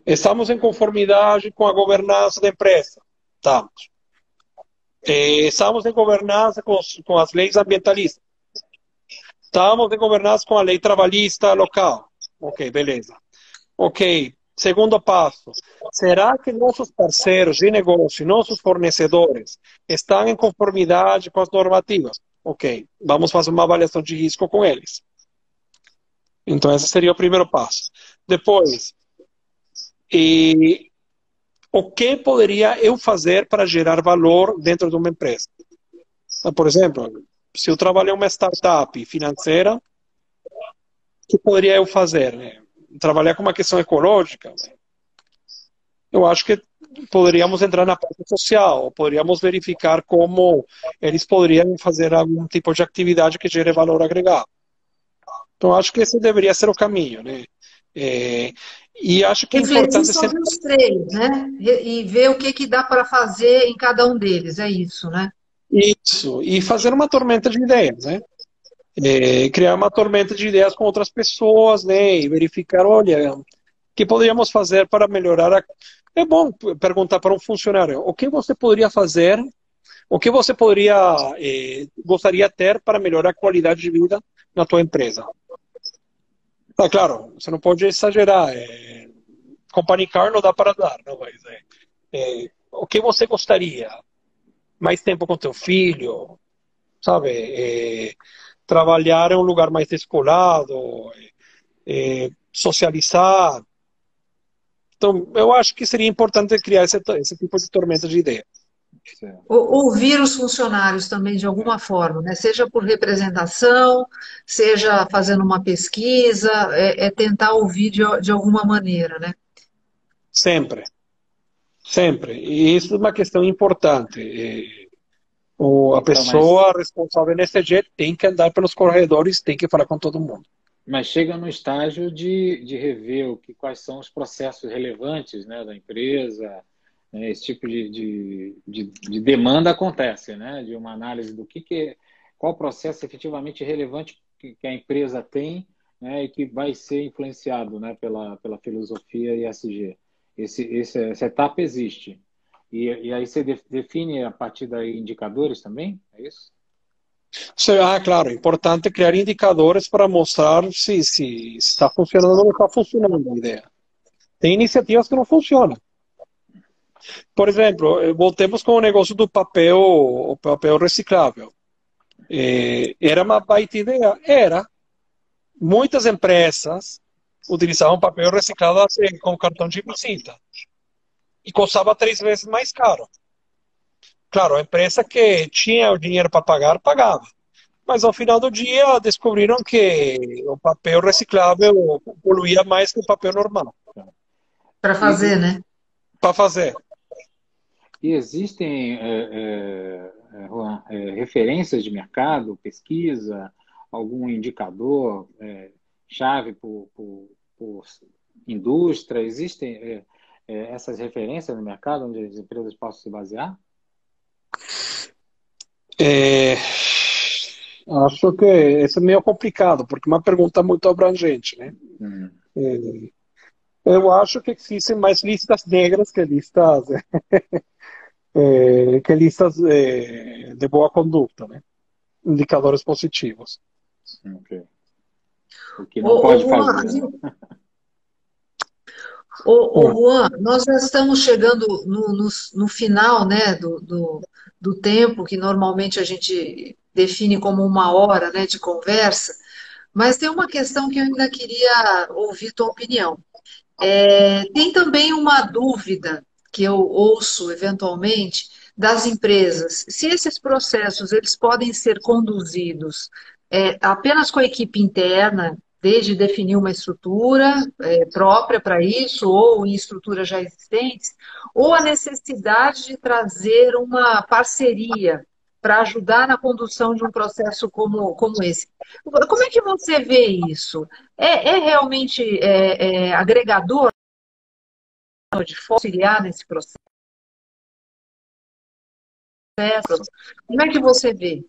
Estamos em conformidade com a governança da empresa. Estamos. Eh, estamos em governança com, as leis ambientalistas. Estamos em governança com a lei trabalhista local. Ok, beleza. Ok, Segundo passo, será que nossos parceiros de negócio, nossos fornecedores, estão em conformidade com as normativas? Ok, vamos fazer uma avaliação de risco com eles. Então, esse seria o primeiro passo. Depois, e, o que poderia eu fazer para gerar valor dentro de uma empresa? Por exemplo, se eu trabalho em uma startup financeira, o que poderia eu fazer? Né? Trabalhar com uma questão ecológica? Eu acho que poderíamos entrar na parte social, poderíamos verificar como eles poderiam fazer algum tipo de atividade que gere valor agregado. Então, acho que esse deveria ser o caminho, né? É, e acho que é importante sempre... os três, né? E ver o que, que dá para fazer em cada um deles, é isso, né? Isso, e fazer uma tormenta de ideias, né? É, criar uma tormenta de ideias com outras pessoas, né? E verificar, olha, o que poderíamos fazer para melhorar a... É bom perguntar para um funcionário, o que você poderia fazer, o que você poderia, eh, gostaria de ter para melhorar a qualidade de vida na tua empresa? Tá claro, você não pode exagerar. É, companicar não dá para dar, não, mas é, é, o que você gostaria? Mais tempo com teu filho, sabe? É, trabalhar em um lugar mais descolado, é, é, socializar. Então, eu acho que seria importante criar esse, esse tipo de tormenta de ideias. Ouvir os funcionários também de alguma forma, né? seja por representação, seja fazendo uma pesquisa, é, é tentar ouvir de, de alguma maneira, né? Sempre. Sempre. E isso é uma questão importante. O, a então, pessoa mas... responsável nesse jeito tem que andar pelos corredores, tem que falar com todo mundo. Mas chega no estágio de, de rever o que, quais são os processos relevantes né, da empresa, né, esse tipo de, de, de, de, demanda acontece, né? De uma análise do que, que qual processo efetivamente relevante que, que a empresa tem né, e que vai ser influenciado né, pela, pela filosofia ESG. Esse, esse, essa etapa existe. E, e aí você define a partir daí indicadores também? É isso? Ah, claro, é importante criar indicadores para mostrar se, se está funcionando ou não está funcionando a ideia. Tem iniciativas que não funcionam. Por exemplo, eh, voltemos com o negócio do papel, o papel reciclável. É, era uma baita ideia? Era. Muitas empresas utilizavam papel reciclado assim, com cartão de visita. E custava três vezes mais caro. Claro, a empresa que tinha o dinheiro para pagar, pagava. Mas ao final do dia descobriram que o papel reciclável poluía mais que o papel normal. Para fazer, né? Para fazer. E existem, é, é, é, Juan, é, referências de mercado, pesquisa, algum indicador é, chave por, por, por, indústria? Existem é, essas referências no mercado onde as empresas possam se basear? acho que isso é meio complicado, porque é uma pergunta muito abrangente, né? Hum. Eu acho que existem mais listas negras que listas é, que listas é, de boa conduta, né? indicadores positivos. Okay. O que não pode fazer. Juan, né? Ô, Juan, nós já estamos chegando no, no, no final né, do, do, do, tempo que normalmente a gente define como uma hora né, de conversa, mas tem uma questão que eu ainda queria ouvir tua opinião. É, tem também uma dúvida que eu ouço eventualmente das empresas, se esses processos eles podem ser conduzidos é, apenas com a equipe interna, desde definir uma estrutura é, própria para isso, ou em estruturas já existentes, ou a necessidade de trazer uma parceria para ajudar na condução de um processo como, como esse. Como é que você vê isso? É, é realmente é, é agregador de auxiliar nesse processo? Como é que você vê?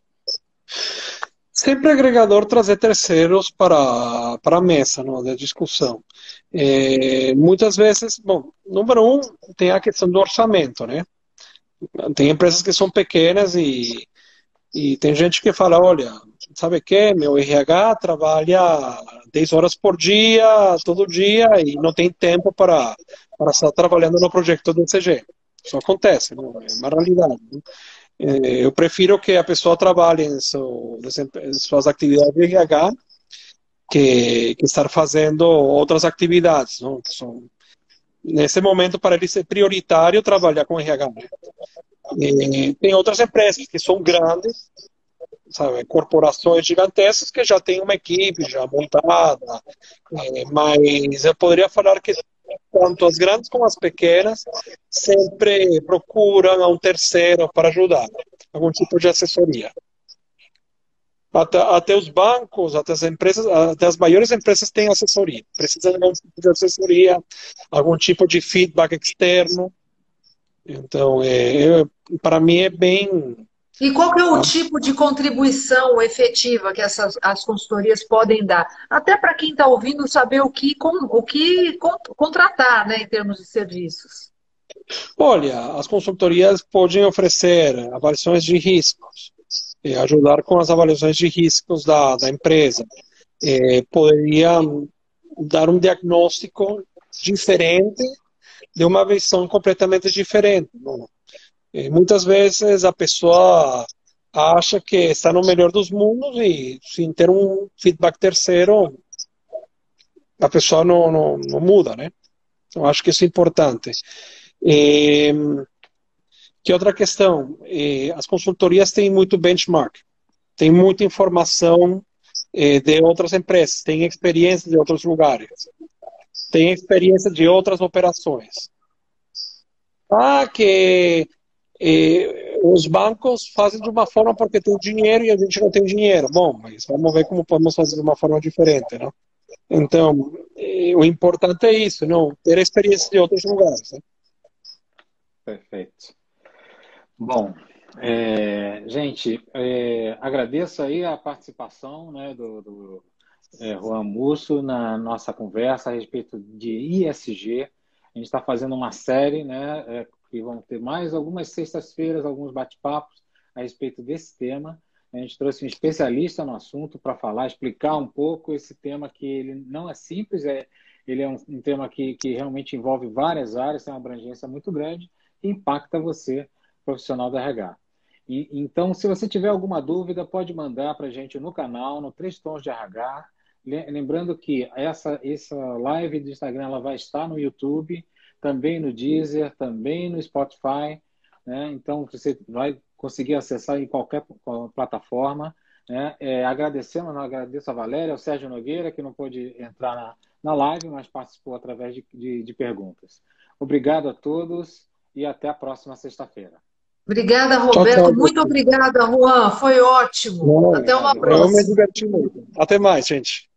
Sempre agregador trazer terceiros para, para a mesa não, da discussão. É, muitas vezes, bom, número um, tem a questão do orçamento, né? Tem empresas que são pequenas e, e tem gente que fala, olha, sabe que? Meu RH trabalha 10 horas por dia, todo dia, e não tem tempo para para estar trabalhando no projeto do ECG. Isso acontece, é uma realidade. eu prefiro que a pessoa trabalhe em, seu, em suas atividades de RH que, que estar fazendo outras atividades. Não? São, nesse momento, para ele ser prioritário trabalhar com RH. E tem outras empresas que são grandes, sabe, corporações gigantescas que já têm uma equipe já montada, é, mas eu poderia falar que tanto as grandes como as pequenas sempre procuram um terceiro para ajudar, algum tipo de assessoria. Até, até, os bancos, até as empresas, até as maiores empresas têm assessoria. Precisam de algum tipo de assessoria, algum tipo de feedback externo. Então, é, para mim é bem. E qual é o tipo de contribuição efetiva que essas as consultorias podem dar? Até para quem está ouvindo saber o que, o que contratar, né, em termos de serviços. Olha, as consultorias podem oferecer avaliações de riscos, é, ajudar com as avaliações de riscos da, da empresa. É, poderia dar um diagnóstico diferente de uma visão completamente diferente. É, muitas vezes a pessoa acha que está no melhor dos mundos e sem ter um feedback terceiro, a pessoa não, não, não muda, né? Então, acho que isso é importante. Que outra questão? Eh, as consultorias têm muito benchmark, tem muita informação eh, de outras empresas, tem experiência de outros lugares, tem experiência de outras operações. Ah, que eh, os bancos fazem de uma forma porque tem dinheiro e a gente não tem dinheiro. Bom, mas vamos ver como podemos fazer de uma forma diferente, não? Então, o importante é isso, não ter experiência de outros lugares. Né? Perfeito. Bom, é, gente, é, agradeço aí a participação né, do, do é, Juan Musso na nossa conversa a respeito de ISG. A gente está fazendo uma série, né, é, que vão ter mais algumas sextas-feiras, alguns bate-papos a respeito desse tema. A gente trouxe um especialista no assunto para falar, explicar um pouco esse tema que ele não é simples, é, ele é um, um tema que, que realmente envolve várias áreas, tem uma abrangência muito grande e impacta você profissional da RH. E, então, se você tiver alguma dúvida, pode mandar para a gente no canal, no Três Tons de RH. Lembrando que essa, essa live do Instagram ela vai estar no YouTube, também no Deezer, também no Spotify. Né? Então, você vai conseguir acessar em qualquer plataforma. Né? É, agradecemos, agradeço a Valéria, ao Sérgio Nogueira, que não pôde entrar na, na live, mas participou através de, de, de perguntas. Obrigado a todos e até a próxima sexta-feira. Obrigada, Roberto. Tchau, tchau, muito obrigada, Juan. Foi ótimo. Até uma próxima. Eu me diverti muito. Até mais, gente.